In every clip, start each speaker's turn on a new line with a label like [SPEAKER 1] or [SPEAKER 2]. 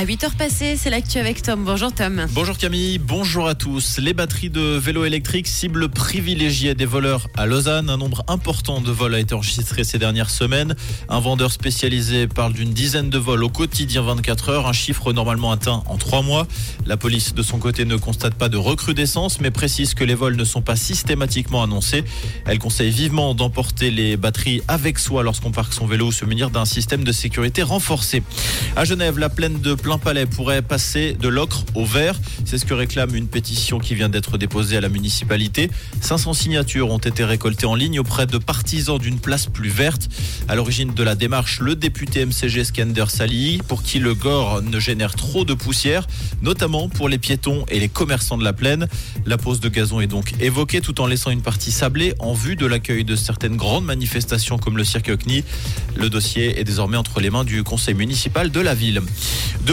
[SPEAKER 1] À 8h passées, c'est l'actu avec Tom. Bonjour Tom.
[SPEAKER 2] Bonjour Camille, bonjour à tous. Les batteries de vélos électriques cible privilégiée des voleurs à Lausanne. Un nombre important de vols a été enregistré ces dernières semaines. Un vendeur spécialisé parle d'une dizaine de vols au quotidien 24 heures, un chiffre normalement atteint en trois mois. La police de son côté ne constate pas de recrudescence mais précise que les vols ne sont pas systématiquement annoncés. Elle conseille vivement d'emporter les batteries avec soi lorsqu'on parque son vélo ou se munir d'un système de sécurité renforcé. À Genève, la plaine de plein palais pourrait passer de l'ocre au vert. C'est ce que réclame une pétition qui vient d'être déposée à la municipalité. 500 signatures ont été récoltées en ligne auprès de partisans d'une place plus verte. À l'origine de la démarche, le député MCG Skander Sali, pour qui le gore ne génère trop de poussière, notamment pour les piétons et les commerçants de la plaine. La pose de gazon est donc évoquée tout en laissant une partie sablée en vue de l'accueil de certaines grandes manifestations comme le cirque CNI. Le dossier est désormais entre les mains du conseil municipal de la ville.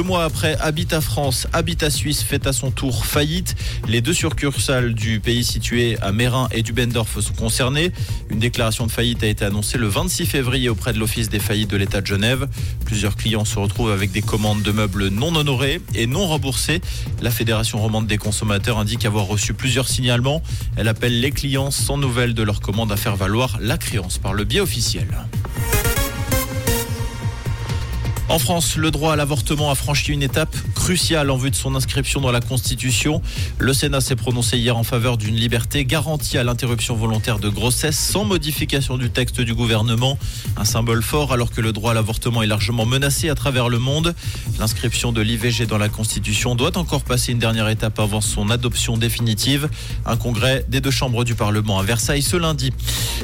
[SPEAKER 2] Mois après Habitat France, Habitat Suisse fait à son tour faillite. Les deux succursales du pays situées à Mérin et Dubendorf sont concernées. Une déclaration de faillite a été annoncée le 26 février auprès de l'Office des faillites de l'État de Genève. Plusieurs clients se retrouvent avec des commandes de meubles non honorées et non remboursées. La Fédération romande des consommateurs indique avoir reçu plusieurs signalements. Elle appelle les clients sans nouvelles de leur commande à faire valoir la créance par le biais officiel. En France, le droit à l'avortement a franchi une étape cruciale en vue de son inscription dans la Constitution. Le Sénat s'est prononcé hier en faveur d'une liberté garantie à l'interruption volontaire de grossesse sans modification du texte du gouvernement. Un symbole fort alors que le droit à l'avortement est largement menacé à travers le monde. L'inscription de l'IVG dans la Constitution doit encore passer une dernière étape avant son adoption définitive. Un congrès des deux chambres du Parlement à Versailles ce lundi.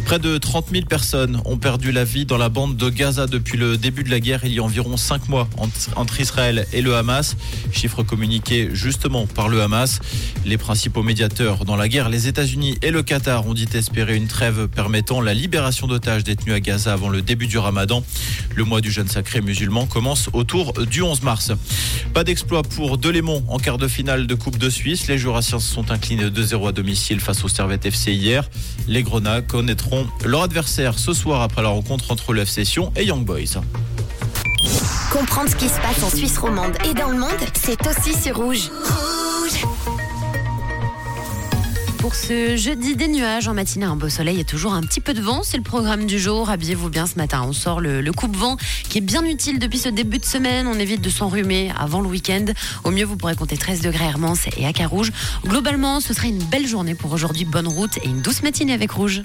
[SPEAKER 2] Près de 30 000 personnes ont perdu la vie dans la bande de Gaza depuis le début de la guerre il y a environ cinq mois entre Israël et le Hamas. Chiffre communiqué justement par le Hamas. Les principaux médiateurs dans la guerre, les États-Unis et le Qatar, ont dit espérer une trêve permettant la libération d'otages détenus à Gaza avant le début du ramadan. Le mois du jeûne sacré musulman commence autour du 11 mars. Pas d'exploit pour Delémont en quart de finale de Coupe de Suisse. Les Jurassiens se sont inclinés 2-0 à domicile face au Servette FC hier. Les Grenats connaîtront leur adversaire ce soir après la rencontre entre le et Young Boys.
[SPEAKER 3] Comprendre ce qui se passe en Suisse romande et dans le monde, c'est aussi sur Rouge.
[SPEAKER 1] Pour ce jeudi des nuages en matinée, un beau soleil et toujours un petit peu de vent. C'est le programme du jour. Habillez-vous bien ce matin. On sort le, coupe-vent qui est bien utile depuis ce début de semaine. On évite de s'enrhumer avant le week-end. Au mieux, vous pourrez compter 13 degrés Hermance et à Carouge. Globalement, ce serait une belle journée pour aujourd'hui. Bonne route et une douce matinée avec Rouge.